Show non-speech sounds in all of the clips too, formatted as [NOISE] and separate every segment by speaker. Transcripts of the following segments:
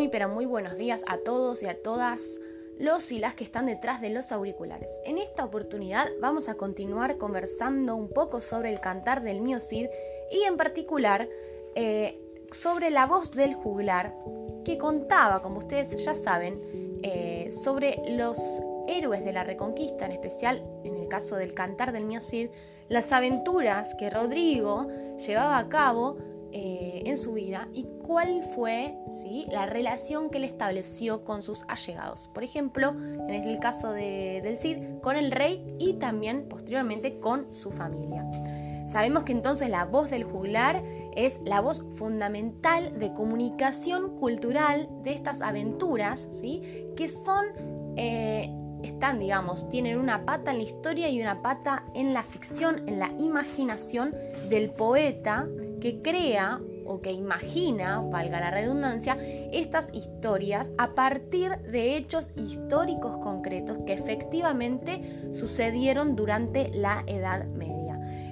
Speaker 1: Muy, pero muy buenos días a todos y a todas los y las que están detrás de los auriculares. En esta oportunidad vamos a continuar conversando un poco sobre el cantar del mío Cid y en particular eh, sobre la voz del juglar que contaba, como ustedes ya saben, eh, sobre los héroes de la Reconquista, en especial en el caso del cantar del mío Cid, las aventuras que Rodrigo llevaba a cabo eh, en su vida y cuál fue la relación que él estableció con sus allegados. Por ejemplo, en el caso de, del Cid, con el rey y también posteriormente con su familia. Sabemos que entonces la voz del juglar es la voz fundamental de comunicación cultural de estas aventuras, que son eh, están, digamos, tienen una pata en la historia y una pata en la ficción, en la imaginación del poeta que crea o que imagina, valga la redundancia, estas historias a partir de hechos históricos concretos que efectivamente sucedieron durante la Edad Media.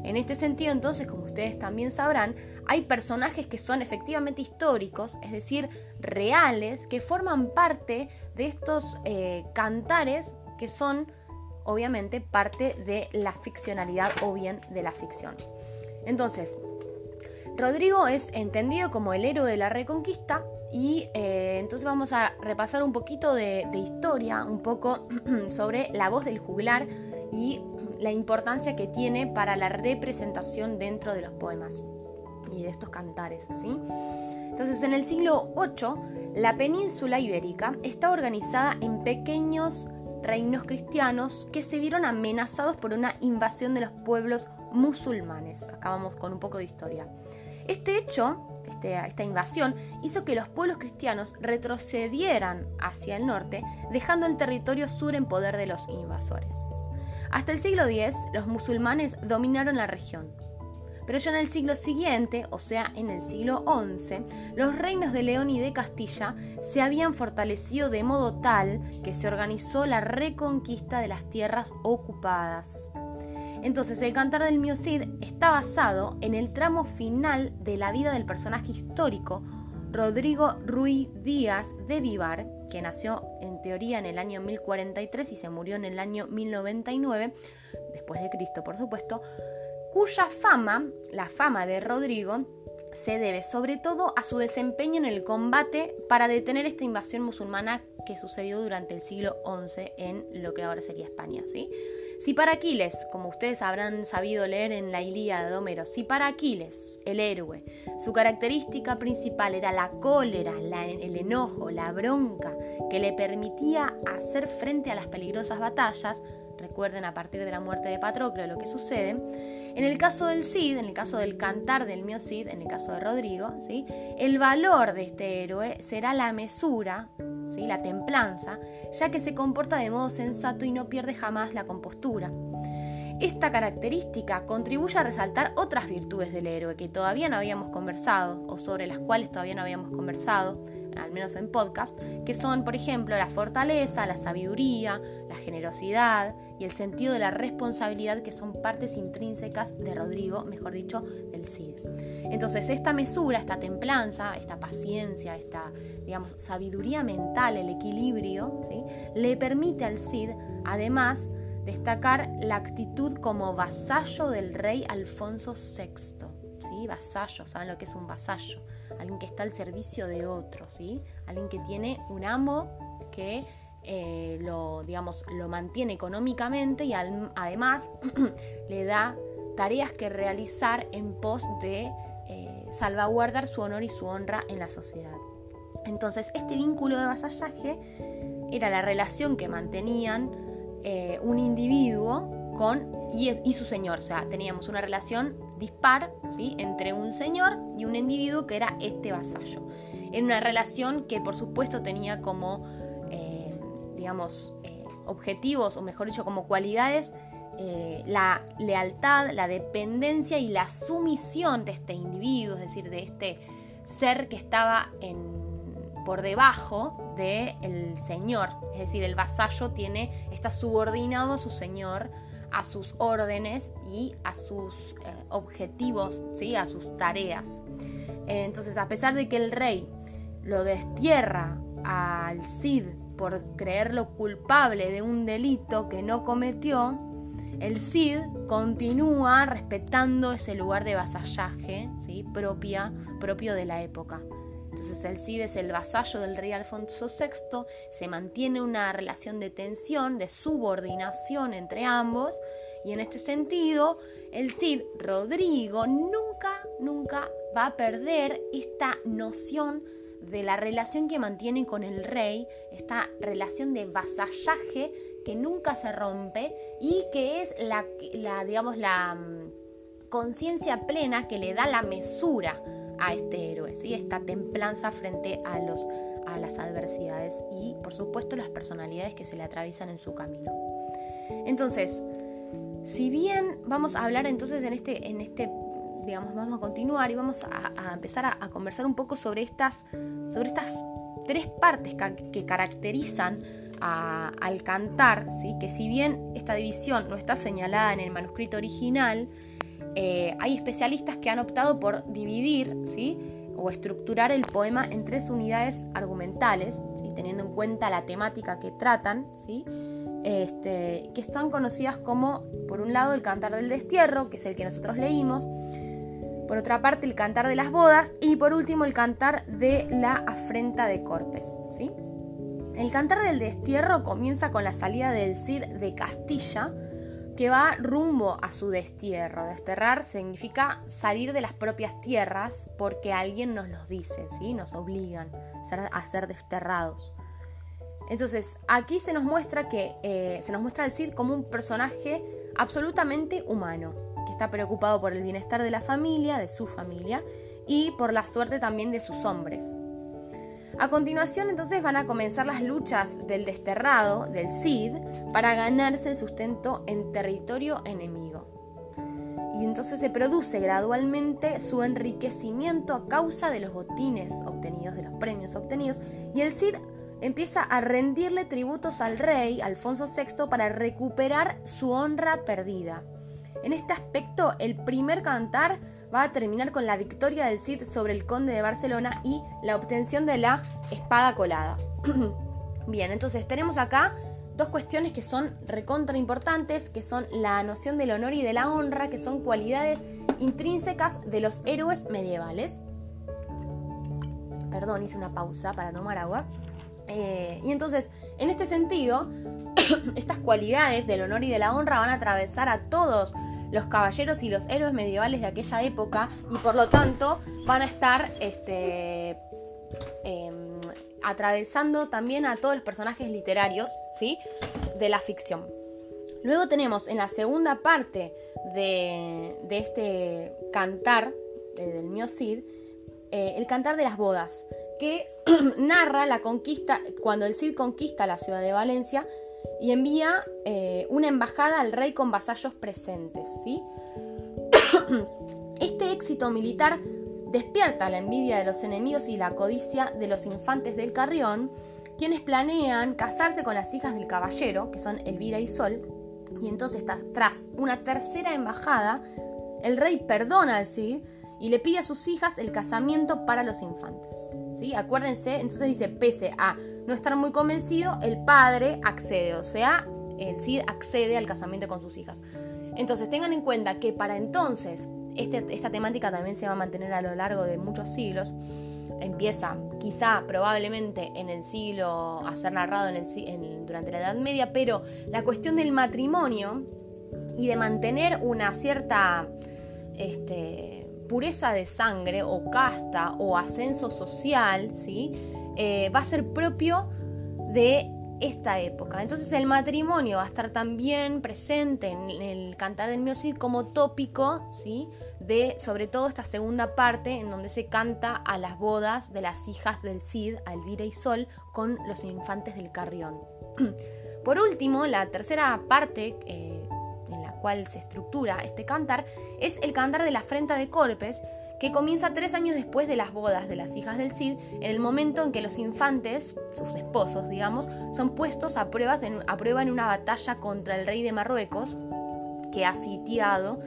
Speaker 1: En este sentido, entonces, como ustedes también sabrán, hay personajes que son efectivamente históricos, es decir, reales, que forman parte de estos eh, cantares que son, obviamente, parte de la ficcionalidad o bien de la ficción. Entonces, Rodrigo es entendido como el héroe de la Reconquista y eh, entonces vamos a repasar un poquito de, historia, un poco [CLEARS THROAT] sobre la voz del juglar y la importancia que tiene para la representación dentro de los poemas y de estos cantares, ¿sí? Entonces, en el siglo VIII, la península ibérica está organizada en pequeños reinos cristianos que se vieron amenazados por una invasión de los pueblos musulmanes. Acá vamos con un poco de historia. Este hecho, este, esta invasión, hizo que los pueblos cristianos retrocedieran hacia el norte, dejando el territorio sur en poder de los invasores. Hasta el siglo X, los musulmanes dominaron la región. Pero ya en el siglo siguiente, o sea, en el siglo XI, los reinos de León y de Castilla se habían fortalecido de modo tal que se organizó la reconquista de las tierras ocupadas. Entonces, el Cantar del Mío Cid está basado en el tramo final de la vida del personaje histórico Rodrigo Ruiz Díaz de Vivar, que nació en teoría en el año 1043 y se murió en el año 1099, después de Cristo por supuesto, cuya fama, la fama de Rodrigo, se debe sobre todo a su desempeño en el combate para detener esta invasión musulmana que sucedió durante el siglo XI en lo que ahora sería España. ¿sí? Si para Aquiles, como ustedes habrán sabido leer en la Ilíada de Homero, si para Aquiles, el héroe, su característica principal era la cólera, el enojo, la bronca, que le permitía hacer frente a las peligrosas batallas, recuerden a partir de la muerte de Patroclo lo que sucede, en el caso del Cid, en el caso del cantar del mío Cid, en el caso de Rodrigo, ¿sí? el valor de este héroe será la mesura, ¿sí? la templanza, ya que se comporta de modo sensato y no pierde jamás la compostura. Esta característica contribuye a resaltar otras virtudes del héroe que todavía no habíamos conversado o sobre las cuales todavía no habíamos conversado, al menos en podcast, que son, por ejemplo, la fortaleza, la sabiduría, la generosidad y el sentido de la responsabilidad, que son partes intrínsecas de Rodrigo, mejor dicho, del Cid. Entonces, esta mesura, esta templanza, esta paciencia, esta, digamos, sabiduría mental, el equilibrio, ¿sí? le permite al Cid, además, destacar la actitud como vasallo del rey Alfonso VI. ¿sí? Vasallo, ¿saben lo que es un vasallo? Alguien que está al servicio de otro, ¿sí? Alguien que tiene un amo que eh, lo, digamos, lo mantiene económicamente y además [CLEARS THROAT] le da tareas que realizar en pos de eh, salvaguardar su honor y su honra en la sociedad. Entonces, este vínculo de vasallaje era la relación que mantenían eh, un individuo con y, su señor. O sea, teníamos una relación dispar ¿sí? entre un señor y un individuo que era este vasallo. En una relación que por supuesto tenía como, eh, digamos, eh, objetivos, o mejor dicho, como cualidades, eh, la lealtad, la dependencia y la sumisión de este individuo, es decir, de este ser que estaba por debajo del señor. Es decir, el vasallo tiene, está subordinado a su señor a sus órdenes y a sus eh, objetivos, ¿sí? a sus tareas. entonces, a pesar de que el rey lo destierra al Cid por creerlo culpable de un delito que no cometió, el Cid continúa respetando ese lugar de vasallaje ¿sí? Propia, propio de la época. Entonces el Cid es el vasallo del rey Alfonso VI, se mantiene una relación de tensión, de subordinación entre ambos, y en este sentido el Cid Rodrigo nunca, nunca va a perder esta noción de la relación que mantiene con el rey, esta relación de vasallaje que nunca se rompe y que es la, digamos, la mm, conciencia plena que le da la mesura a este héroe, ¿sí? esta templanza frente a, los, a las adversidades y, por supuesto, las personalidades que se le atraviesan en su camino. Entonces, si bien vamos a hablar entonces en este, en este digamos, vamos a continuar y vamos a, empezar a, conversar un poco sobre estas, sobre estas tres partes que, caracterizan al cantar, ¿sí? que si bien esta división no está señalada en el manuscrito original, eh, hay especialistas que han optado por dividir ¿sí? o estructurar el poema en tres unidades argumentales, teniendo en cuenta la temática que tratan, ¿sí? este, que están conocidas como, por un lado, el cantar del destierro, que es el que nosotros leímos, por otra parte, el cantar de las bodas y por último, el cantar de la afrenta de Corpes. ¿sí? El cantar del destierro comienza con la salida del Cid de Castilla, que va rumbo a su destierro. Desterrar significa salir de las propias tierras porque alguien nos lo dice, ¿sí? nos obligan a ser desterrados. Entonces, aquí se nos muestra que eh, se nos muestra al Cid como un personaje absolutamente humano, que está preocupado por el bienestar de la familia, de su familia, y por la suerte también de sus hombres. A continuación entonces van a comenzar las luchas del desterrado, del Cid, para ganarse el sustento en territorio enemigo. Y entonces se produce gradualmente su enriquecimiento a causa de los botines obtenidos, de los premios obtenidos, y el Cid empieza a rendirle tributos al rey Alfonso VI para recuperar su honra perdida. En este aspecto, el primer cantar va a terminar con la victoria del Cid sobre el conde de Barcelona y la obtención de la espada colada. [CLEARS THROAT] Bien, entonces tenemos acá dos cuestiones que son recontra importantes, que son la noción del honor y de la honra, que son cualidades intrínsecas de los héroes medievales. Perdón, hice una pausa para tomar agua. Eh, y entonces, en este sentido, [CLEARS THROAT] estas cualidades del honor y de la honra van a atravesar a todos los caballeros y los héroes medievales de aquella época y por lo tanto van a estar este, em, atravesando también a todos los personajes literarios ¿sí? de la ficción. Luego tenemos en la segunda parte de, este cantar del mío Cid, eh, el cantar de las bodas, que [CLEARS THROAT] narra la conquista, cuando el Cid conquista la ciudad de Valencia y envía eh, una embajada al rey con vasallos presentes. ¿sí? [COUGHS] este éxito militar despierta la envidia de los enemigos y la codicia de los infantes del Carrión, quienes planean casarse con las hijas del caballero, que son Elvira y Sol, y entonces tras una tercera embajada, el rey perdona al Cid y le pide a sus hijas el casamiento para los infantes. ¿sí? Acuérdense, entonces dice, pese a no estar muy convencido, el padre accede, o sea, el Cid accede al casamiento con sus hijas. Entonces tengan en cuenta que para entonces, este, esta temática también se va a mantener a lo largo de muchos siglos, empieza quizá probablemente en el siglo a ser narrado en durante la Edad Media, pero la cuestión del matrimonio y de mantener una cierta este, pureza de sangre o casta o ascenso social, ¿sí? Eh, va a ser propio de esta época. Entonces el matrimonio va a estar también presente en el cantar del Cid como tópico, ¿sí? De sobre todo esta segunda parte en donde se canta a las bodas de las hijas del Cid, a Elvira y Sol, con los infantes del Carrión. [CLEARS THROAT] Por último, la tercera parte eh, cual se estructura este cantar es el cantar de la afrenta de Corpes, que comienza tres años después de las bodas de las hijas del Cid, en el momento en que los infantes, sus esposos, digamos, son puestos a, pruebas a prueba en una batalla contra el rey de Marruecos, que ha sitiado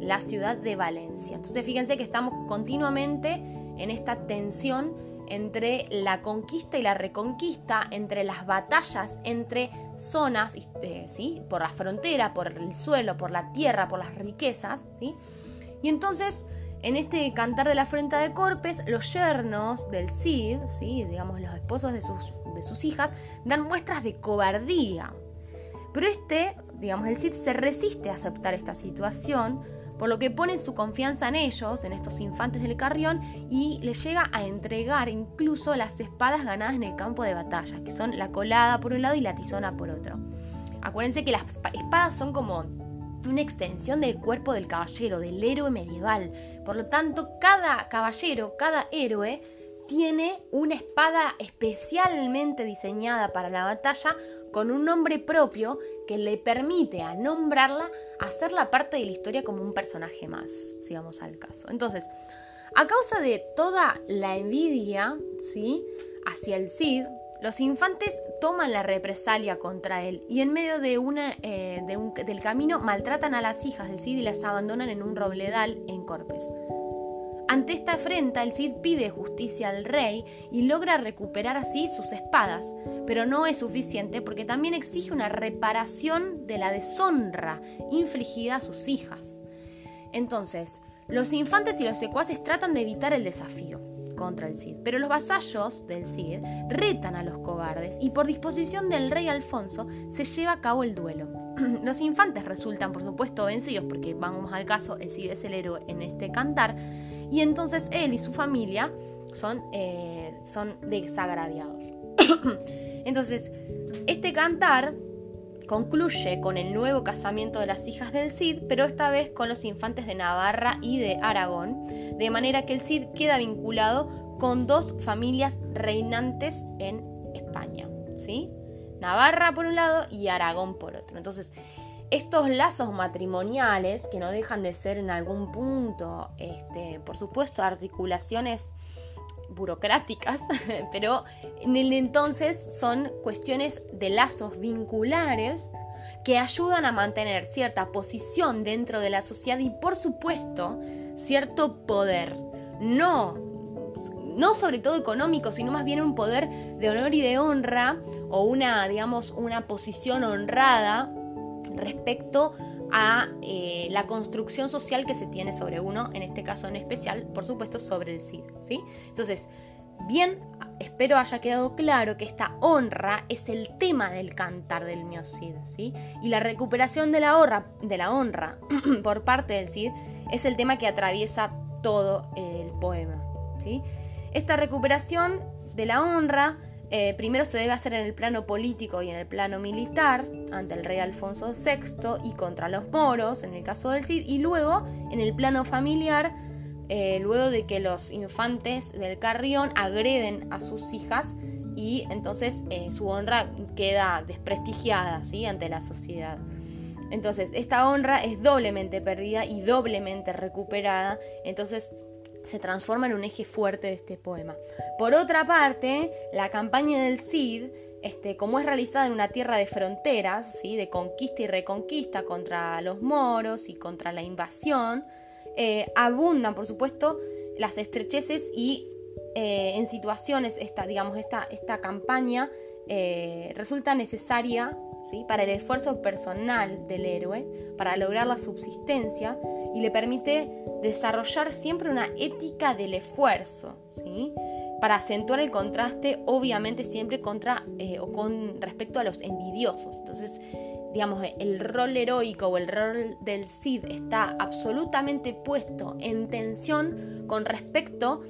Speaker 1: la ciudad de Valencia. Entonces fíjense que estamos continuamente en esta tensión entre la conquista y la reconquista, entre las batallas, entre zonas, eh, ¿sí? por la frontera, por el suelo, por la tierra, por las riquezas. ¿sí? Y entonces, en este cantar de la frente de Corpes, los yernos del Cid, ¿sí? digamos los esposos de sus, de sus hijas, dan muestras de cobardía. Pero este, digamos, el Cid se resiste a aceptar esta situación por lo que pone su confianza en ellos, en estos infantes del Carrión, y les llega a entregar incluso las espadas ganadas en el campo de batalla, que son la colada por un lado y la tizona por otro. Acuérdense que las espadas son como una extensión del cuerpo del caballero, del héroe medieval. Por lo tanto, cada caballero, cada héroe, tiene una espada especialmente diseñada para la batalla con un nombre propio que le permite a nombrarla hacerla parte de la historia como un personaje más, sigamos al caso. Entonces, a causa de toda la envidia, ¿sí? hacia el Cid, los infantes toman la represalia contra él y en medio de una, eh, del camino maltratan a las hijas del Cid y las abandonan en un robledal en Corpes. Ante esta afrenta, el Cid pide justicia al rey y logra recuperar así sus espadas, pero no es suficiente porque también exige una reparación de la deshonra infligida a sus hijas. Entonces, los infantes y los secuaces tratan de evitar el desafío contra el Cid, pero los vasallos del Cid retan a los cobardes y por disposición del rey Alfonso se lleva a cabo el duelo. [CLEARS THROAT] los infantes resultan, por supuesto, vencidos porque, vamos al caso, el Cid es el héroe en este cantar, y entonces él y su familia son, eh, son desagraviados. [COUGHS] entonces, este cantar concluye con el nuevo casamiento de las hijas del Cid, pero esta vez con los infantes de Navarra y de Aragón, de manera que el Cid queda vinculado con dos familias reinantes en España, ¿sí? Navarra por un lado y Aragón por otro. Entonces, estos lazos matrimoniales, que no dejan de ser en algún punto, este, por supuesto, articulaciones burocráticas, [LAUGHS] pero en el entonces son cuestiones de lazos vinculares que ayudan a mantener cierta posición dentro de la sociedad y por supuesto cierto poder. No, no sobre todo económico, sino más bien un poder de honor y de honra o una, digamos, una posición honrada respecto a eh, la construcción social que se tiene sobre uno, en este caso en especial, por supuesto, sobre el CID. ¿sí? Entonces, bien, espero haya quedado claro que esta honra es el tema del cantar del mio Cid, ¿sí? Y la recuperación de la honra, de la honra [CLEARS THROAT] por parte del Cid es el tema que atraviesa todo el poema, ¿sí? Esta recuperación de la honra eh, primero se debe hacer en el plano político y en el plano militar, ante el rey Alfonso VI y contra los moros, en el caso del Cid, y luego en el plano familiar, eh, luego de que los infantes del Carrión agreden a sus hijas y entonces eh, su honra queda desprestigiada ¿sí? ante la sociedad. Entonces, esta honra es doblemente perdida y doblemente recuperada. Entonces, se transforma en un eje fuerte de este poema. Por otra parte, la campaña del Cid, este, como es realizada en una tierra de fronteras, ¿sí? de conquista y reconquista contra los moros y contra la invasión, eh, abundan, por supuesto, las estrecheces y eh, en situaciones, esta, digamos, esta, esta campaña eh, resulta necesaria ¿sí? para el esfuerzo personal del héroe, para lograr la subsistencia y le permite desarrollar siempre una ética del esfuerzo, ¿sí? para acentuar el contraste, obviamente siempre contra eh, o con respecto a los envidiosos. Entonces, digamos, el rol heroico o el rol del Cid está absolutamente puesto en tensión con respecto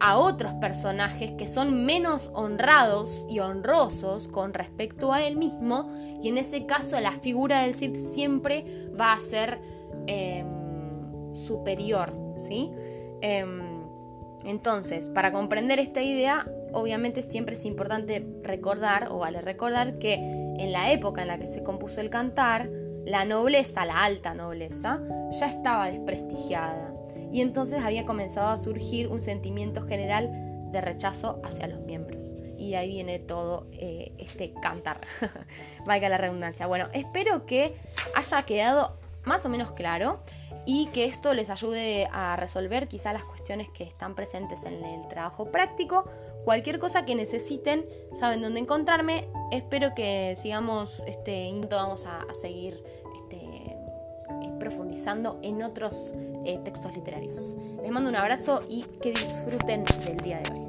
Speaker 1: a otros personajes que son menos honrados y honrosos con respecto a él mismo y en ese caso la figura del Cid siempre va a ser em, superior, ¿sí? Em, entonces, para comprender esta idea, obviamente siempre es importante recordar, o vale recordar, que en la época en la que se compuso el cantar, la nobleza, la alta nobleza, ya estaba desprestigiada. Y entonces había comenzado a surgir un sentimiento general de rechazo hacia los miembros. Y ahí viene todo eh, este cantar. [LAUGHS] Valga la redundancia. Bueno, espero que haya quedado más o menos claro y que esto les ayude a resolver quizá las cuestiones que están presentes en el trabajo práctico. Cualquier cosa que necesiten, saben dónde encontrarme. Espero que sigamos este vamos a, seguir este, eh, profundizando en otros eh, textos literarios. Les mando un abrazo y que disfruten del día de hoy.